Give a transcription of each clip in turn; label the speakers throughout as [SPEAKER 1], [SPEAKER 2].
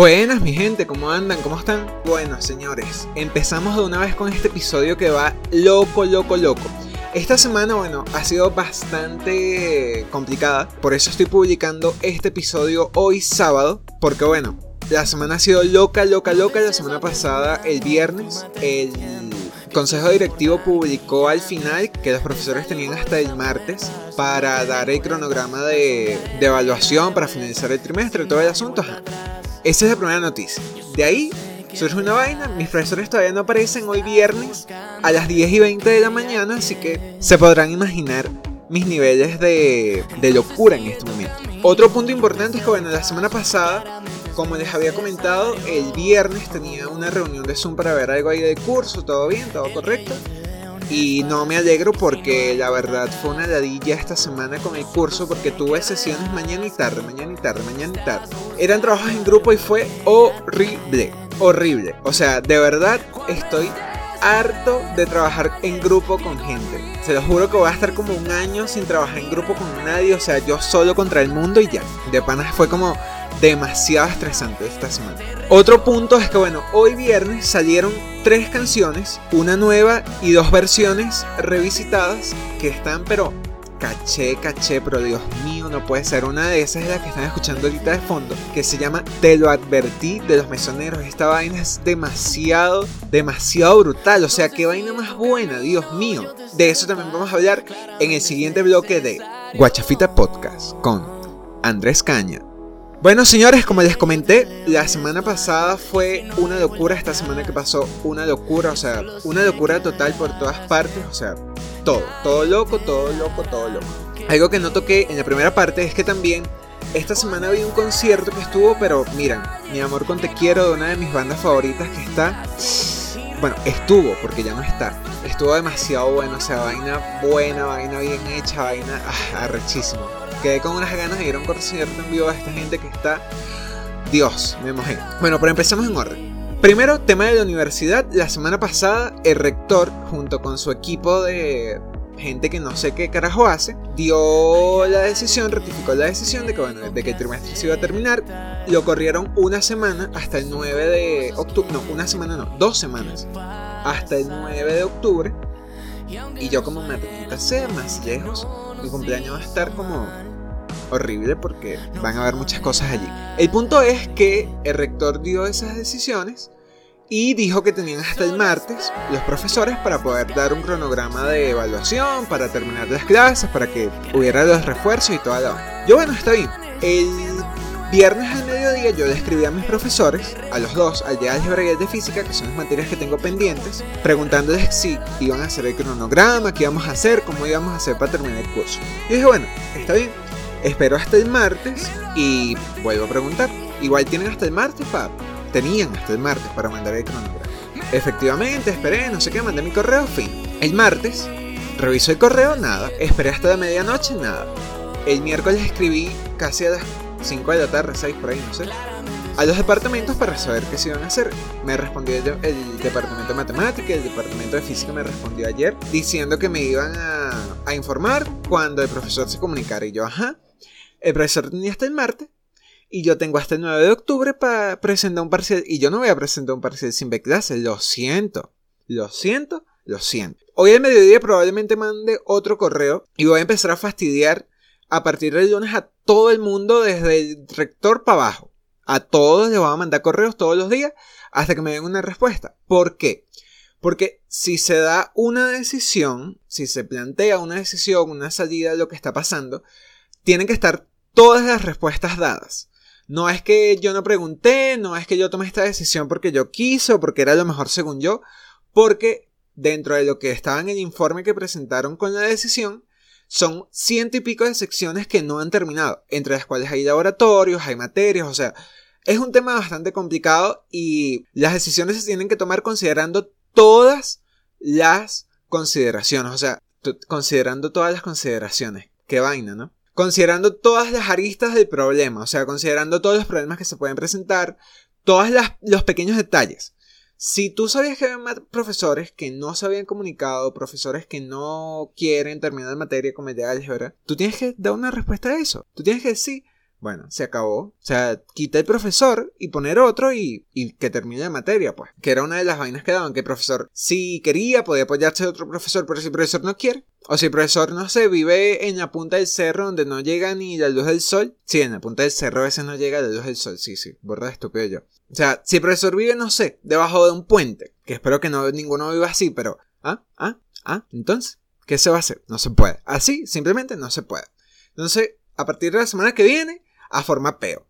[SPEAKER 1] Buenas mi gente, ¿cómo andan? ¿Cómo están? Bueno, señores, empezamos de una vez con este episodio que va loco, loco, loco. Esta semana, bueno, ha sido bastante complicada, por eso estoy publicando este episodio hoy sábado, porque bueno, la semana ha sido loca, loca, loca. La semana pasada, el viernes, el Consejo Directivo publicó al final que los profesores tenían hasta el martes para dar el cronograma de, evaluación, para finalizar el trimestre, todo el asunto. Esa es la primera noticia. De ahí surge una vaina, mis profesores todavía no aparecen hoy viernes a las 10 y 20 de la mañana, así que se podrán imaginar mis niveles de, de locura en este momento. Otro punto importante es que, bueno, la semana pasada, como les había comentado, el viernes tenía una reunión de Zoom para ver algo ahí de curso, todo bien, todo correcto. Y no me alegro porque la verdad fue una ladilla esta semana con el curso porque tuve sesiones mañana y tarde, mañana y tarde, mañana y tarde. Eran trabajos en grupo y fue horrible, horrible. O sea, de verdad estoy harto de trabajar en grupo con gente. Se lo juro que voy a estar como un año sin trabajar en grupo con nadie. O sea, yo solo contra el mundo y ya. De panas fue como demasiado estresante esta semana. Otro punto es que bueno, hoy viernes salieron tres canciones, una nueva y dos versiones revisitadas que están pero caché, caché, pero Dios mío, no puede ser. Una de esas es la que están escuchando ahorita de fondo, que se llama Te lo advertí de los mesoneros. Esta vaina es demasiado, demasiado brutal. O sea, qué vaina más buena, Dios mío. De eso también vamos a hablar en el siguiente bloque de Guachafita Podcast con Andrés Caña. Bueno, señores, como les comenté, la semana pasada fue una locura, esta semana que pasó, una locura, o sea, una locura total por todas partes, o sea, todo, todo loco, todo loco, todo loco. Algo que no toqué en la primera parte es que también esta semana vi un concierto que estuvo, pero miran, mi amor con Te Quiero de una de mis bandas favoritas que está, bueno, estuvo, porque ya no está, estuvo demasiado bueno, o sea, vaina buena, vaina bien hecha, vaina ah, arrechísimo quedé con unas ganas de ir a un concierto en vivo a esta gente que está. Dios, me mojé. Bueno, pero empecemos en orden. Primero, tema de la universidad. La semana pasada, el rector, junto con su equipo de gente que no sé qué carajo hace, dio la decisión, ratificó la decisión de que, bueno, de que el trimestre se iba a terminar. Lo corrieron una semana hasta el 9 de octubre. No, una semana no, dos semanas. Hasta el 9 de octubre. Y yo como me sea más lejos, mi cumpleaños va a estar como horrible porque van a haber muchas cosas allí. El punto es que el rector dio esas decisiones y dijo que tenían hasta el martes los profesores para poder dar un cronograma de evaluación, para terminar las clases, para que hubiera los refuerzos y toda la... Yo bueno, está bien. El viernes al mediodía yo le escribí a mis profesores, a los dos, al de álgebra y al de física, que son las materias que tengo pendientes, preguntándoles si iban a hacer el cronograma, qué íbamos a hacer, cómo íbamos a hacer para terminar el curso. Y dije, bueno, está bien, Espero hasta el martes y vuelvo a preguntar. Igual tienen hasta el martes para... Tenían hasta el martes para mandar el cronograma. Efectivamente, esperé, no sé qué, mandé mi correo, fin. El martes, reviso el correo, nada. Esperé hasta la medianoche, nada. El miércoles escribí casi a las 5 de la tarde, 6 por ahí, no sé. A los departamentos para saber qué se iban a hacer. Me respondió el, el departamento de matemática, el departamento de física me respondió ayer diciendo que me iban a informar cuando el profesor se comunicara. Y yo, ajá. El profesor tenía hasta el martes y yo tengo hasta el 9 de octubre para presentar un parcial y yo no voy a presentar un parcial sin clase, lo siento, lo siento, lo siento. Hoy al mediodía probablemente mande otro correo y voy a empezar a fastidiar a partir del lunes a todo el mundo desde el rector para abajo. A todos les voy a mandar correos todos los días hasta que me den una respuesta. ¿Por qué? Porque si se da una decisión, si se plantea una decisión, una salida de lo que está pasando, tienen que estar todas las respuestas dadas. No es que yo no pregunté, no es que yo tomé esta decisión porque yo quiso, porque era lo mejor según yo, porque dentro de lo que estaba en el informe que presentaron con la decisión, son ciento y pico de secciones que no han terminado, entre las cuales hay laboratorios, hay materias, o sea, es un tema bastante complicado y las decisiones se tienen que tomar considerando todas las consideraciones, o sea, considerando todas las consideraciones. Qué vaina, ¿no? Considerando todas las aristas del problema, o sea, considerando todos los problemas que se pueden presentar, todos los pequeños detalles. Si tú sabías que había profesores que no se habían comunicado, profesores que no quieren terminar la materia de álgebra, tú tienes que dar una respuesta a eso. Tú tienes que decir, Bueno, se acabó. O sea, quita el profesor y poner otro y, y, que termine la materia, pues. Que era una de las vainas que daban, que el profesor, si quería, podía apoyarse de otro profesor, pero si el profesor no quiere, o si el profesor, no sé, vive en la punta del cerro donde no llega ni la luz del sol. Sí, en la punta del cerro a veces no llega la luz del sol. Sí, sí, borra estúpido yo. O sea, si el profesor vive, no sé, debajo de un puente, que espero que no ninguno viva así, pero... ¿Ah? ¿Ah? ¿Ah? Entonces, ¿qué se va a hacer? No se puede. Así, simplemente no se puede. Entonces, a partir de la semana que viene, a formar peo.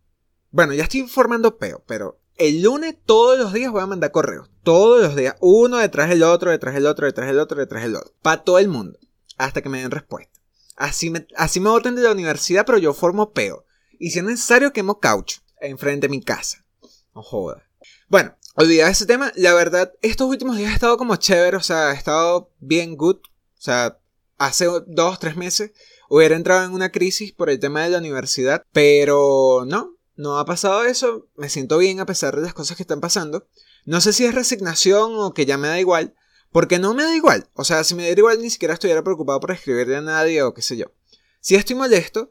[SPEAKER 1] Bueno, ya estoy formando peo, pero el lunes todos los días voy a mandar correos. Todos los días, uno detrás del otro, detrás del otro, detrás del otro, detrás del otro. Para todo el mundo. Hasta que me den respuesta. Así me, así me voten de la universidad, pero yo formo peo. Y si es necesario, quemo caucho enfrente de mi casa. No joda. Bueno, olvidad ese tema. La verdad, estos últimos días he estado como chévere, o sea, he estado bien good. O sea, hace dos, tres meses hubiera entrado en una crisis por el tema de la universidad, pero no, no ha pasado eso, me siento bien a pesar de las cosas que están pasando. No sé si es resignación o que ya me da igual, porque no me da igual, o sea, si me diera igual ni siquiera estuviera preocupado por escribirle a nadie o qué sé yo. Si estoy molesto,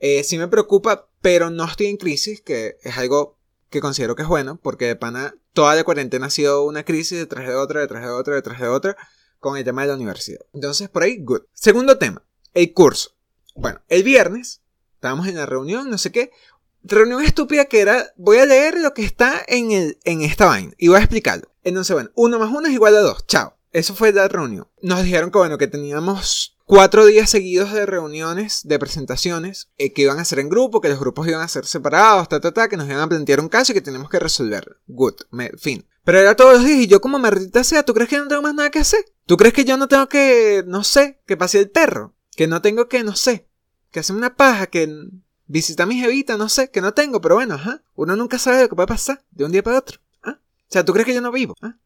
[SPEAKER 1] eh, sí me preocupa, pero no estoy en crisis, que es algo que considero que es bueno, porque de pana toda la cuarentena ha sido una crisis detrás de otra, detrás de otra, detrás de otra, con el tema de la universidad. Entonces, por ahí, good. Segundo tema, el curso. Bueno, el viernes estábamos en la reunión, no sé qué. Reunión estúpida que era, voy a leer lo que está en, el, en esta vaina y voy a explicarlo. Entonces, bueno, uno más uno es igual a dos. Chao. Eso fue la reunión. Nos dijeron que, bueno, que teníamos cuatro días seguidos de reuniones, de presentaciones, eh, que iban a ser en grupo, que los grupos iban a ser separados, ta, ta, ta, que nos iban a plantear un caso y que teníamos que resolverlo. Good. Me, fin. Pero era todos los días y yo como maldita sea, ¿tú crees que no tengo más nada que hacer? ¿Tú crees que yo no tengo que, no sé, que pase el perro? Que no tengo que, no sé, que hacer una paja, que visita a mi jevita, no sé, que no tengo, pero bueno, ajá. Uno nunca sabe lo que puede pasar de un día para otro. ¿ah? O sea, ¿tú crees que yo no vivo? ¿ah?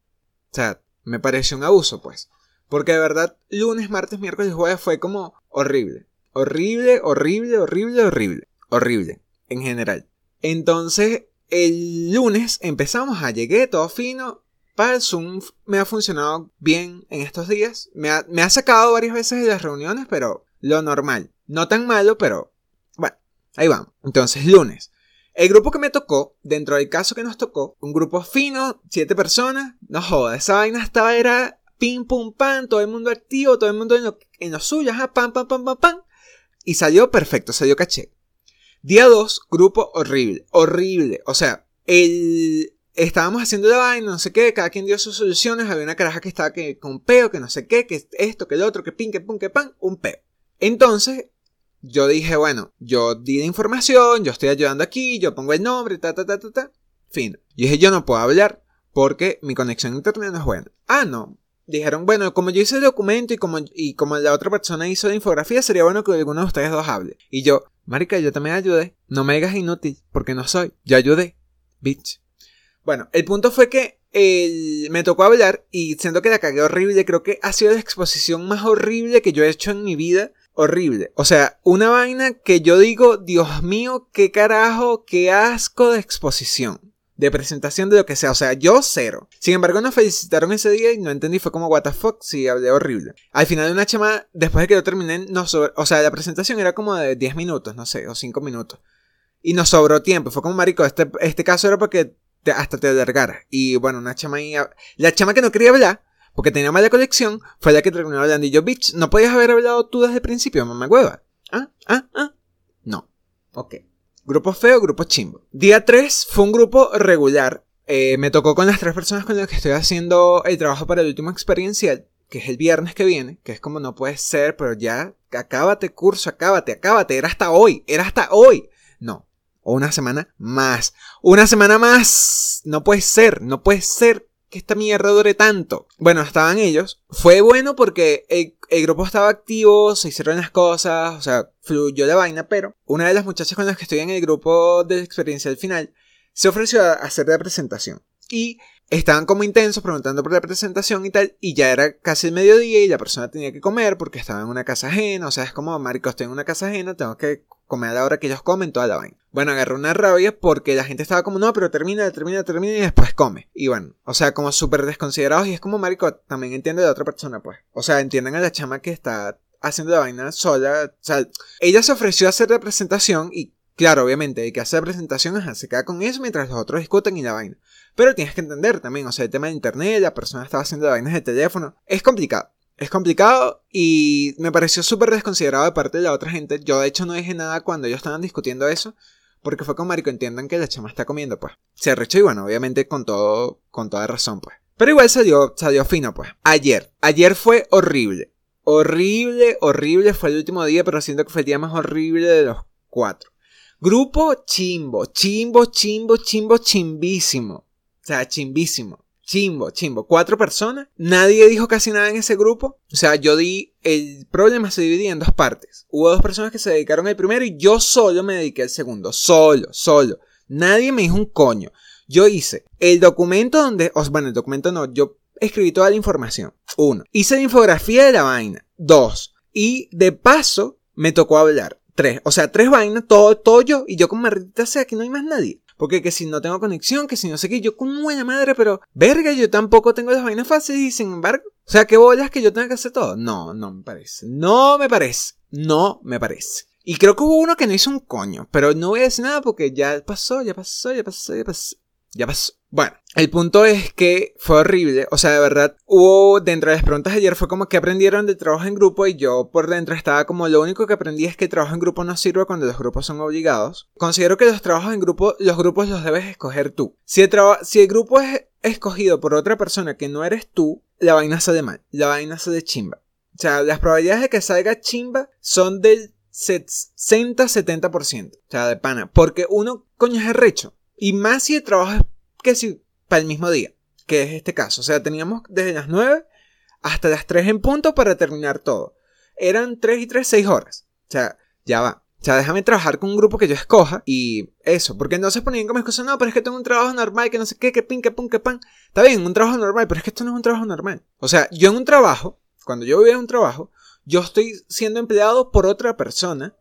[SPEAKER 1] O sea, me pareció un abuso, pues. Porque de verdad, lunes, martes, miércoles y jueves fue como horrible. Horrible, horrible, horrible, horrible. Horrible, en general. Entonces, el lunes empezamos a llegué todo fino. El Zoom me ha funcionado bien en estos días. Me ha, me ha sacado varias veces de las reuniones, pero lo normal. No tan malo, pero bueno, ahí vamos. Entonces, lunes. El grupo que me tocó, dentro del caso que nos tocó, un grupo fino, siete personas, no joda, esa vaina estaba, era pim pum pam, todo el mundo activo, todo el mundo en lo, en lo suyo, ajá, pam, pam, pam, pam, pam. Y salió perfecto, salió caché. Día 2, grupo horrible, horrible. O sea, el, estábamos haciendo la vaina, no sé qué, cada quien dio sus soluciones, había una caraja que estaba que, con peo, que no sé qué, que esto, que el otro, que pin, que pum, que pan, un peo. Entonces, yo dije, bueno, yo di la información, yo estoy ayudando aquí, yo pongo el nombre, ta, ta, ta, ta, ta. Fin. Y dije, yo no puedo hablar porque mi conexión a internet no es buena. Ah, no. Dijeron, bueno, como yo hice el documento y como, y como la otra persona hizo la infografía, sería bueno que alguno de ustedes dos hable. Y yo, marica, yo también ayudé. No me digas inútil, porque no soy. Yo ayudé. Bitch. Bueno, el punto fue que me tocó hablar y siento que la cagué horrible. Creo que ha sido la exposición más horrible que yo he hecho en mi vida. Horrible. O sea, una vaina que yo digo, Dios mío, qué carajo, qué asco de exposición. De presentación de lo que sea. O sea, yo cero. Sin embargo, nos felicitaron ese día y no entendí. Fue como, what the fuck, sí, hablé horrible. Al final de una chama, después de que yo terminé, nos o sea, la presentación era como de 10 minutos, no sé, o 5 minutos. Y nos sobró tiempo. Fue como, marico, este, este caso era porque hasta te alargara. Y bueno, una chama ahí. La chama que no quería hablar, porque tenía mala colección, fue la que terminó hablando. Y yo, bitch, no podías haber hablado tú desde el principio, mamá hueva. Ah, ah, ah. No. Ok. Grupo feo, grupo chimbo. Día 3 fue un grupo regular. Eh, me tocó con las tres personas con las que estoy haciendo el trabajo para el último experiencial, que es el viernes que viene, que es como no puede ser, pero ya, acábate curso, acábate, acábate, era hasta hoy, era hasta hoy. No, una semana más. Una semana más. No puede ser, no puede ser que esta mierda dure tanto. Bueno, estaban ellos. Fue bueno porque el, grupo estaba activo, se hicieron las cosas, o sea, fluyó la vaina, pero una de las muchachas con las que estoy en el grupo de experiencia al final se ofreció a hacer la presentación. Y estaban como intensos preguntando por la presentación y tal, y ya era casi el mediodía y la persona tenía que comer porque estaba en una casa ajena, o sea, es como, marico, estoy en una casa ajena, tengo que comer a la hora que ellos comen toda la vaina. Bueno, agarró una rabia porque la gente estaba como, no, pero termina, termina, termina y después come. Y bueno, o sea, como súper desconsiderados y es como, marico, también entiende de otra persona, pues. O sea, entienden a la chama que está haciendo la vaina sola. O sea, ella se ofreció a hacer la presentación y Claro, obviamente, el que hace la presentación se queda con eso mientras los otros discuten y la vaina. Pero tienes que entender también, o sea, el tema de internet, la persona estaba haciendo vainas de teléfono. Es complicado. Es complicado y me pareció súper desconsiderado de parte de la otra gente. Yo de hecho no dije nada cuando ellos estaban discutiendo eso. Porque fue con marico, entiendan que la chama está comiendo, pues. Se arrechó y bueno, obviamente con todo, con toda razón, pues. Pero igual salió, salió fino, pues. Ayer. Ayer fue horrible. Horrible, horrible. Fue el último día, pero siento que fue el día más horrible de los cuatro. Grupo chimbo, chimbo, chimbo, chimbo, chimbísimo. Sea, chimbísimo. Chimbo, chimbo. Cuatro personas. Nadie dijo casi nada en ese grupo. O sea, yo di. El problema se dividía en dos partes. Hubo dos personas que se dedicaron al primero y yo solo me dediqué al segundo. Solo, solo. Nadie me dijo un coño. Yo hice el documento donde. O, bueno, el documento no. Yo escribí toda la información. Uno. Hice la infografía de la vaina. Dos. Y de paso me tocó hablar. Tres. O sea, tres vainas, todo, todo yo. Y yo como maldita sea, aquí no hay más nadie. Porque que si no tengo conexión, que si no sé qué, yo con buena madre, pero verga, yo tampoco tengo las vainas fáciles y sin embargo, o sea, ¿qué bolas que yo tenga que hacer todo? No, no me parece. No me parece. No me parece. Y creo que hubo uno que no hizo un coño, pero no voy a decir nada porque ya pasó, ya pasó, ya pasó, ya pasó. Ya pasó. Bueno, el punto es que fue horrible. O sea, de verdad, hubo dentro de las preguntas ayer fue como que aprendieron de trabajo en grupo y yo por dentro estaba como lo único que aprendí es que el trabajo en grupo no sirve cuando los grupos son obligados. Considero que los trabajos en grupo, los grupos los debes escoger tú. Si el, si el grupo es escogido por otra persona que no eres tú, la vaina sale mal, la vaina sale chimba. O sea, las probabilidades de que salga chimba son del 60-70%. O sea, de pana. Porque uno, coño, es recho. Y más si el trabajo es que si para el mismo día, que es este caso. O sea, teníamos desde las 9 hasta las 3 en punto para terminar todo. Eran 3 y 3, 6 horas. O sea, ya va. O sea, déjame trabajar con un grupo que yo escoja y eso. Porque no se ponían como excusa, no, pero es que tengo un trabajo normal, que no sé qué, que pin, que pun, que pan. Está bien, un trabajo normal, pero es que esto no es un trabajo normal. O sea, yo en un trabajo, cuando yo voy a un trabajo, yo estoy siendo empleado por otra persona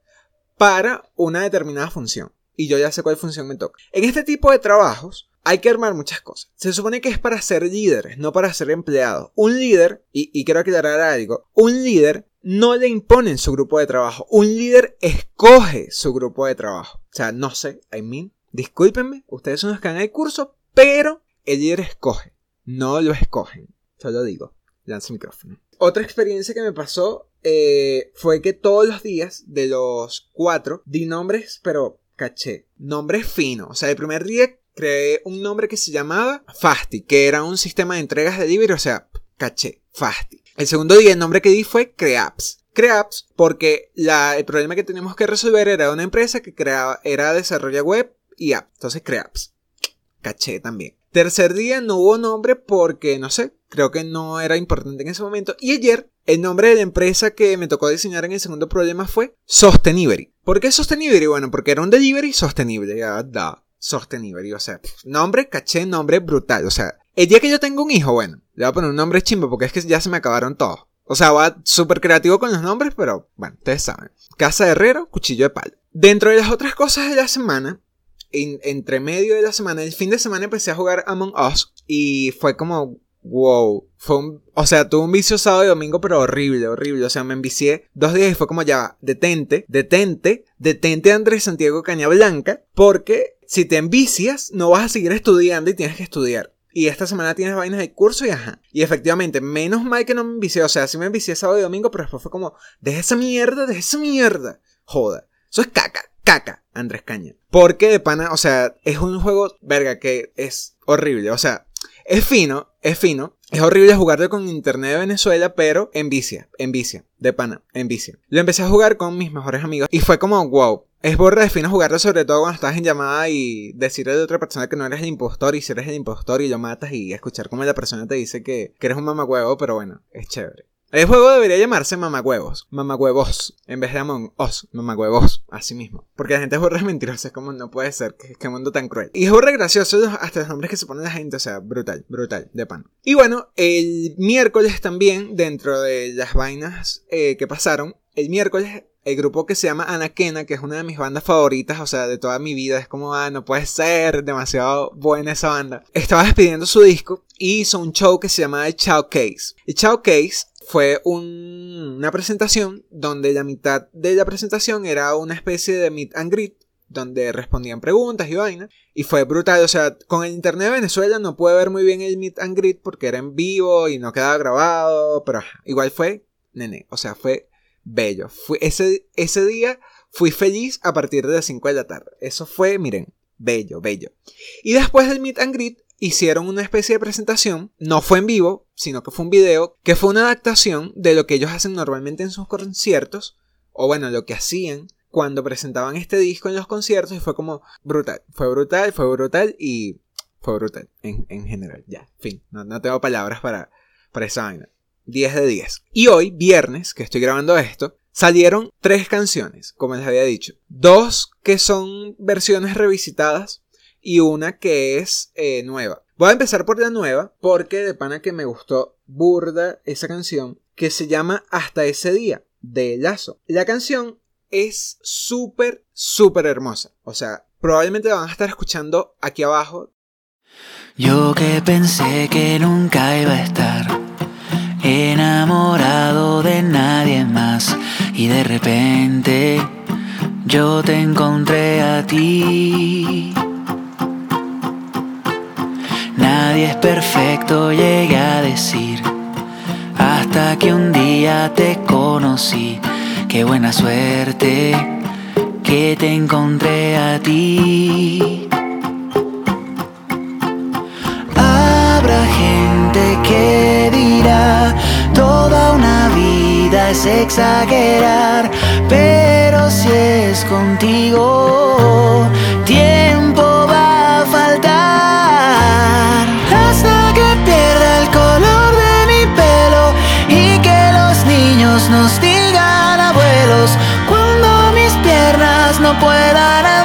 [SPEAKER 1] para una determinada función. Y yo ya sé cuál función me toca. En este tipo de trabajos, hay que armar muchas cosas. Se supone que es para ser líderes, no para ser empleados. Un líder, y, quiero aclarar algo, un líder no le impone su grupo de trabajo. Un líder escoge su grupo de trabajo. O sea, no sé, I mean, discúlpenme, ustedes son los que han el curso, pero el líder escoge, no lo escogen. Solo digo, lanza micrófono. Otra experiencia que me pasó eh, fue que todos los días de los cuatro di nombres, pero caché, nombres finos. O sea, el primer día creé un nombre que se llamaba Fasti, que era un sistema de entregas de delivery, o sea, caché, Fasti. El segundo día el nombre que di fue Creaps. Creaps porque el problema que teníamos que resolver era una empresa que creaba, era desarrollo web y app. Entonces Creaps. Caché también. Tercer día no hubo nombre porque, no sé, creo que no era importante en ese momento. Y ayer, el nombre de la empresa que me tocó diseñar en el segundo problema fue Sostenivery. ¿Por qué Sostenivery? Bueno, porque era un delivery sostenible. Ya, da sostenible. O sea, nombre, caché, nombre brutal. O sea, el día que yo tengo un hijo, bueno, le voy a poner un nombre chimbo porque es que ya se me acabaron todos. O sea, va súper creativo con los nombres, pero bueno, ustedes saben. Casa de herrero, cuchillo de palo. Dentro de las otras cosas de la semana, entre medio de la semana, el fin de semana empecé a jugar Among Us y fue como, wow. Fue un, o sea, tuve un vicio sábado y domingo, pero horrible, horrible. O sea, me envicié dos días y fue como ya, detente, detente, detente Andrés Santiago Cañablanca, porque si te envicias, no vas a seguir estudiando y tienes que estudiar. Y esta semana tienes vainas de curso y ajá. Y efectivamente, menos mal que no me envicié. O sea, sí me envicié sábado y domingo, pero después fue como, deja esa mierda, deja esa mierda. Joda. Eso es caca, caca, Andrés Caña. Porque de pana, o sea, es un juego, verga, que es horrible. O sea, es fino, es fino. Es horrible jugarlo con internet de Venezuela, pero envicia, envicia, de pana, envicia. Lo empecé a jugar con mis mejores amigos y fue como, wow, es borra de fino jugarlo sobre todo cuando estás en llamada y decirle a otra persona que no eres el impostor y si eres el impostor y lo matas y escuchar cómo la persona te dice que, eres un mamacuevo, pero bueno, es chévere. El juego debería llamarse Mamacuevos, Mamacuevos, en vez de Among Us, Mamacuevos, así mismo. Porque la gente es burra mentirosa, es como no puede ser, que, que mundo tan cruel. Y es burra gracioso hasta los nombres que se ponen la gente, o sea, brutal, brutal, de pan. Y bueno, el miércoles también, dentro de las vainas eh, que pasaron, el miércoles el grupo que se llama Anaquena, que es una de mis bandas favoritas, o sea, de toda mi vida, es como, ah, no puede ser, demasiado buena esa banda. Estaba despidiendo su disco y hizo un show que se llamaba el Case. El Case fue una presentación donde la mitad de la presentación era una especie de meet and greet donde respondían preguntas y vainas. Y fue brutal, o sea, con el internet de Venezuela no pude ver muy bien el meet and greet porque era en vivo y no quedaba grabado, pero igual fue, nene, o sea, fue bello. Fue, ese, ese día fui feliz a partir de las 5 de la tarde. Eso fue, miren, bello, bello. Y después del meet and greet hicieron una especie de presentación, no fue en vivo, sino que fue un video, que fue una adaptación de lo que ellos hacen normalmente en sus conciertos, o bueno, lo que hacían cuando presentaban este disco en los conciertos y fue como brutal, fue brutal, fue brutal y fue brutal en, general, ya, fin, no, tengo palabras para, para esa vaina. 10 de 10. Y hoy, viernes, que estoy grabando esto, salieron tres canciones, como les había dicho. Dos que son versiones revisitadas y una que es eh, nueva. Voy a empezar por la nueva porque de pana que me gustó burda esa canción que se llama Hasta ese día de Lazo. La canción es súper, súper hermosa. O sea, probablemente la van a estar escuchando aquí abajo.
[SPEAKER 2] Yo que pensé que nunca iba a estar enamorado de nadie más y de repente yo te encontré a ti. Nadie es perfecto, llegué a decir, hasta que un día te conocí. Qué buena suerte que te encontré a ti. Habrá gente que dirá, toda una vida es exagerar, pero si es contigo, nos cuando mis piernas no puedan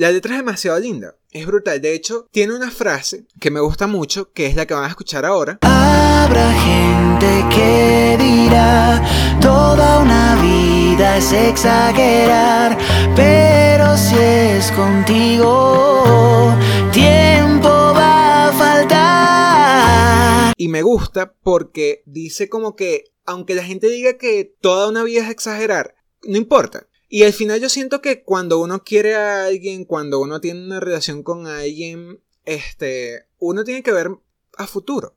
[SPEAKER 1] la letra es demasiado linda. Es brutal. De hecho, tiene una frase que me gusta mucho, que es la que van a escuchar ahora.
[SPEAKER 2] Habrá gente que dirá, toda una vida es exagerar, pero si es contigo, tiempo va a faltar.
[SPEAKER 1] Y me gusta porque dice como que, aunque la gente diga que toda una vida es exagerar, no importa. Y al final yo siento que cuando uno quiere a alguien, cuando uno tiene una relación con alguien, este, uno tiene que ver a futuro.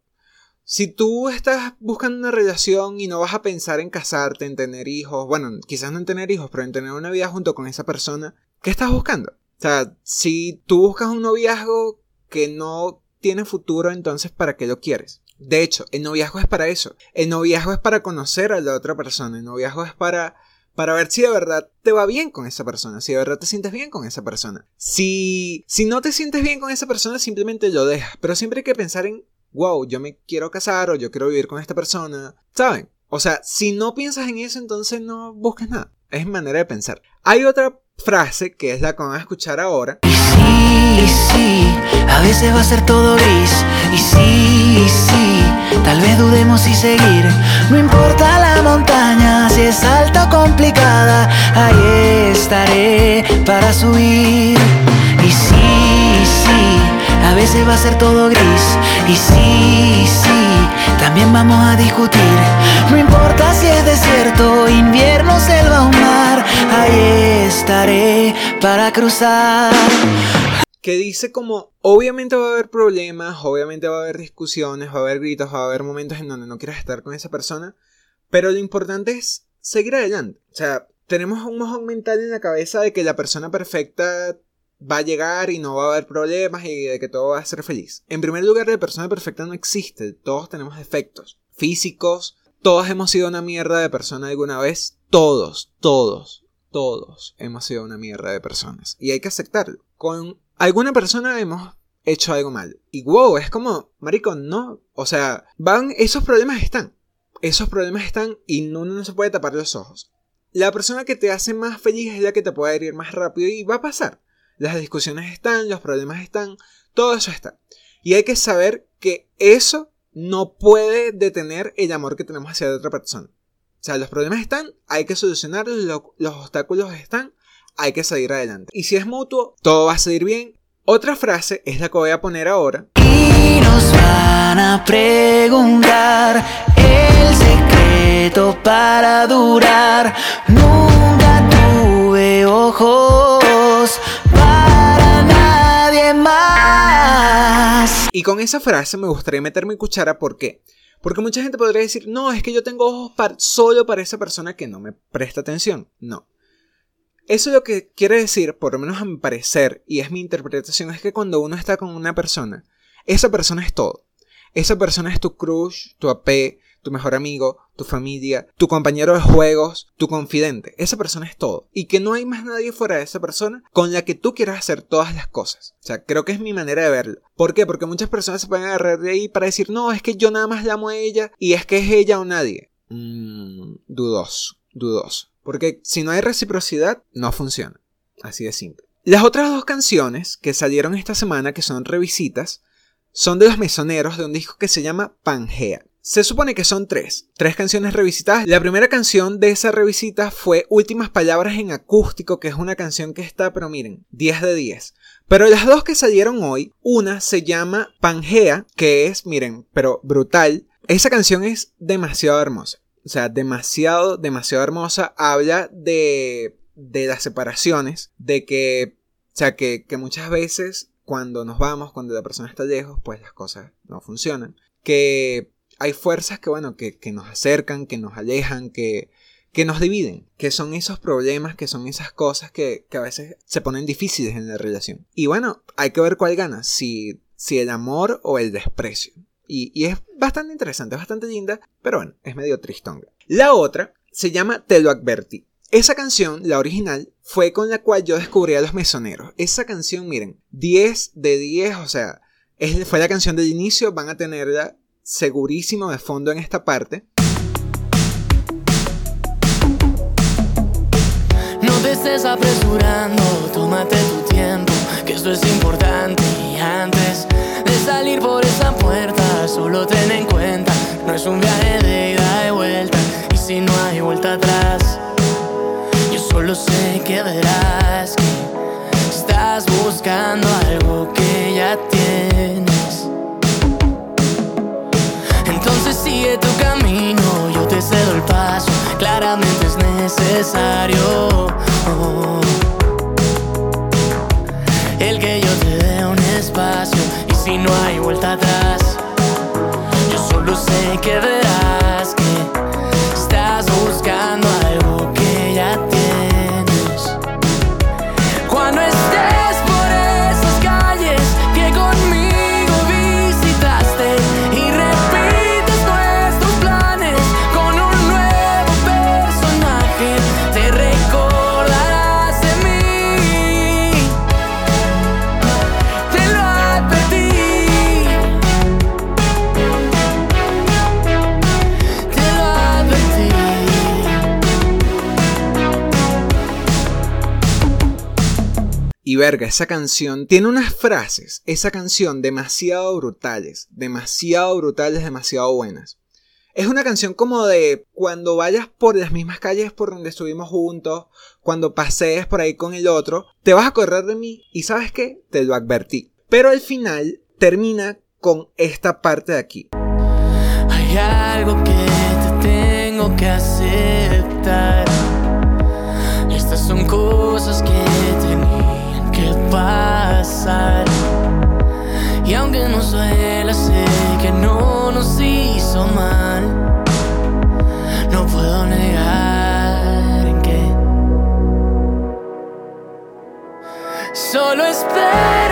[SPEAKER 1] Si tú estás buscando una relación y no vas a pensar en casarte, en tener hijos, bueno, quizás no en tener hijos, pero en tener una vida junto con esa persona, ¿qué estás buscando? O sea, si tú buscas un noviazgo que no tiene futuro, entonces ¿para qué lo quieres? De hecho, el noviazgo es para eso. El noviazgo es para conocer a la otra persona. El noviazgo es para para ver si de verdad te va bien con esa persona, si de verdad te sientes bien con esa persona. Si, si no te sientes bien con esa persona, simplemente lo dejas. Pero siempre hay que pensar en, wow, yo me quiero casar o yo quiero vivir con esta persona. ¿Saben? O sea, si no piensas en eso, entonces no busques nada. Es manera de pensar. Hay otra frase que es la que van a escuchar ahora.
[SPEAKER 2] Y sí, sí, a veces va a ser todo gris. Y sí, sí, tal vez dudemos y seguir. No importa la montaña, si es alta o complicada, ahí estaré para subir. Y sí, sí, a veces va a ser todo gris. Y sí, sí, también vamos a discutir. No importa si es desierto, invierno, selva o mar, ahí estaré para cruzar
[SPEAKER 1] que dice como, obviamente va a haber problemas, obviamente va a haber discusiones, va a haber gritos, va a haber momentos en donde no quieras estar con esa persona, pero lo importante es seguir adelante. O sea, tenemos un mojón mental en la cabeza de que la persona perfecta va a llegar y no va a haber problemas y de que todo va a ser feliz. En primer lugar, la persona perfecta no existe, todos tenemos defectos físicos, todos hemos sido una mierda de persona alguna vez, todos, todos, todos hemos sido una mierda de personas y hay que aceptarlo. Con alguna persona hemos hecho algo mal. Y wow, es como, marico, no. O sea, van, esos problemas están. Esos problemas están y uno no se puede tapar los ojos. La persona que te hace más feliz es la que te puede herir más rápido y va a pasar. Las discusiones están, los problemas están, todo eso está. Y hay que saber que eso no puede detener el amor que tenemos hacia otra persona. O sea, los problemas están, hay que solucionarlos, los obstáculos están, hay que salir adelante. Y si es mutuo, todo va a salir bien. Otra frase es la que voy a poner ahora.
[SPEAKER 3] Y nos van a preguntar el secreto para durar. Nunca tuve ojos para nadie más.
[SPEAKER 1] Y con esa frase me gustaría meter mi cuchara, ¿por qué? Porque mucha gente podría decir, no, es que yo tengo ojos solo para esa persona que no me presta atención. No. Eso lo que quiere decir, por lo menos a mi parecer, y es mi interpretación, es que cuando uno está con una persona, esa persona es todo. Esa persona es tu crush, tu AP, tu mejor amigo, tu familia, tu compañero de juegos, tu confidente. Esa persona es todo. Y que no hay más nadie fuera de esa persona con la que tú quieras hacer todas las cosas. O sea, creo que es mi manera de verlo. ¿Por qué? Porque muchas personas se pueden agarrar de ahí para decir, no, es que yo nada más la amo a ella y es que es ella o nadie. Mmm, dudoso, dudoso. Porque si no hay reciprocidad, no funciona. Así de simple. Las otras dos canciones que salieron esta semana, que son revisitas, son de los mesoneros de un disco que se llama Pangea. Se supone que son tres, tres canciones revisitadas. La primera canción de esa revisita fue Últimas Palabras en Acústico, que es una canción que está, pero miren, 10 de 10. Pero las dos que salieron hoy, una se llama Pangea, que es, miren, pero brutal. Esa canción es demasiado hermosa. O sea, demasiado, demasiado hermosa. Habla de, de las separaciones, de que, o sea, que, que muchas veces cuando nos vamos, cuando la persona está lejos, pues las cosas no funcionan. Que hay fuerzas que, bueno, que, nos acercan, que nos alejan, que, que nos dividen, que son esos problemas, que son esas cosas que, a veces se ponen difíciles en la relación. Y bueno, hay que ver cuál gana, si, si el amor o el desprecio. Y, y, es bastante interesante, es bastante linda, pero bueno, es medio tristonga. La otra se llama Te lo advertí. Esa canción, la original, fue con la cual yo descubrí a los mesoneros. Esa canción, miren, 10 de 10, o sea, es, fue la canción del inicio, van a tenerla segurísimo de fondo en esta parte.
[SPEAKER 3] No te estés apresurando, tómate tu tiempo, que esto es importante. Y antes de salir por esa puerta, solo ten en cuenta, no es un viaje de ida y vuelta. Y si no hay vuelta atrás, yo solo sé que verás que estás buscando algo que ya tienes. sigue tu camino, yo te cedo el paso, claramente es necesario. el que yo te dé un espacio, y si no hay vuelta atrás, que verás que estás buscando algo Y
[SPEAKER 1] verga, esa canción tiene unas frases, esa canción demasiado brutales, demasiado brutales, demasiado buenas. Es una canción como de cuando vayas por las mismas calles por donde estuvimos juntos, cuando pasees por ahí con el otro, te vas a correr de mí y sabes qué, te lo advertí. Pero al final termina con esta parte de aquí.
[SPEAKER 3] Hay algo que te tengo que aceptar. Estas son cosas que pasar. Y aunque no suela, sé que no nos hizo mal. No puedo negar en que solo espero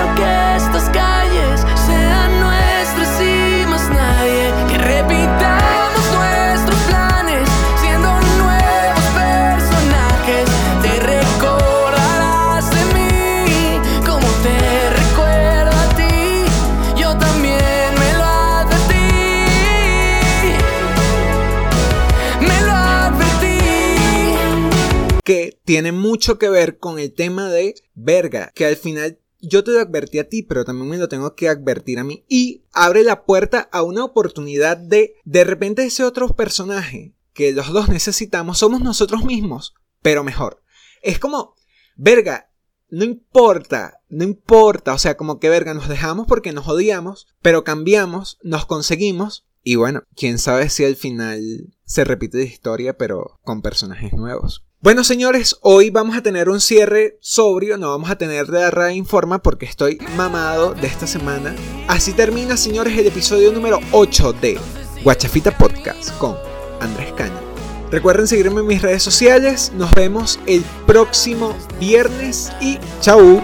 [SPEAKER 1] tiene mucho que ver con el tema de verga, que al final yo te lo advertí a ti, pero también me lo tengo que advertir a mí. Y abre la puerta a una oportunidad de, de repente ese otro personaje que los dos necesitamos somos nosotros mismos, pero mejor. Es como, verga, no importa, no importa, o sea, como que verga, nos dejamos porque nos odiamos, pero cambiamos, nos conseguimos, y bueno, quién sabe si al final se repite la historia, pero con personajes nuevos. Bueno, señores, hoy vamos a tener un cierre sobrio, no vamos a tener de la Informa porque estoy mamado de esta semana. Así termina, señores, el episodio número 8 de Guachafita Podcast con Andrés Caña. Recuerden seguirme en mis redes sociales. Nos vemos el próximo viernes y chau.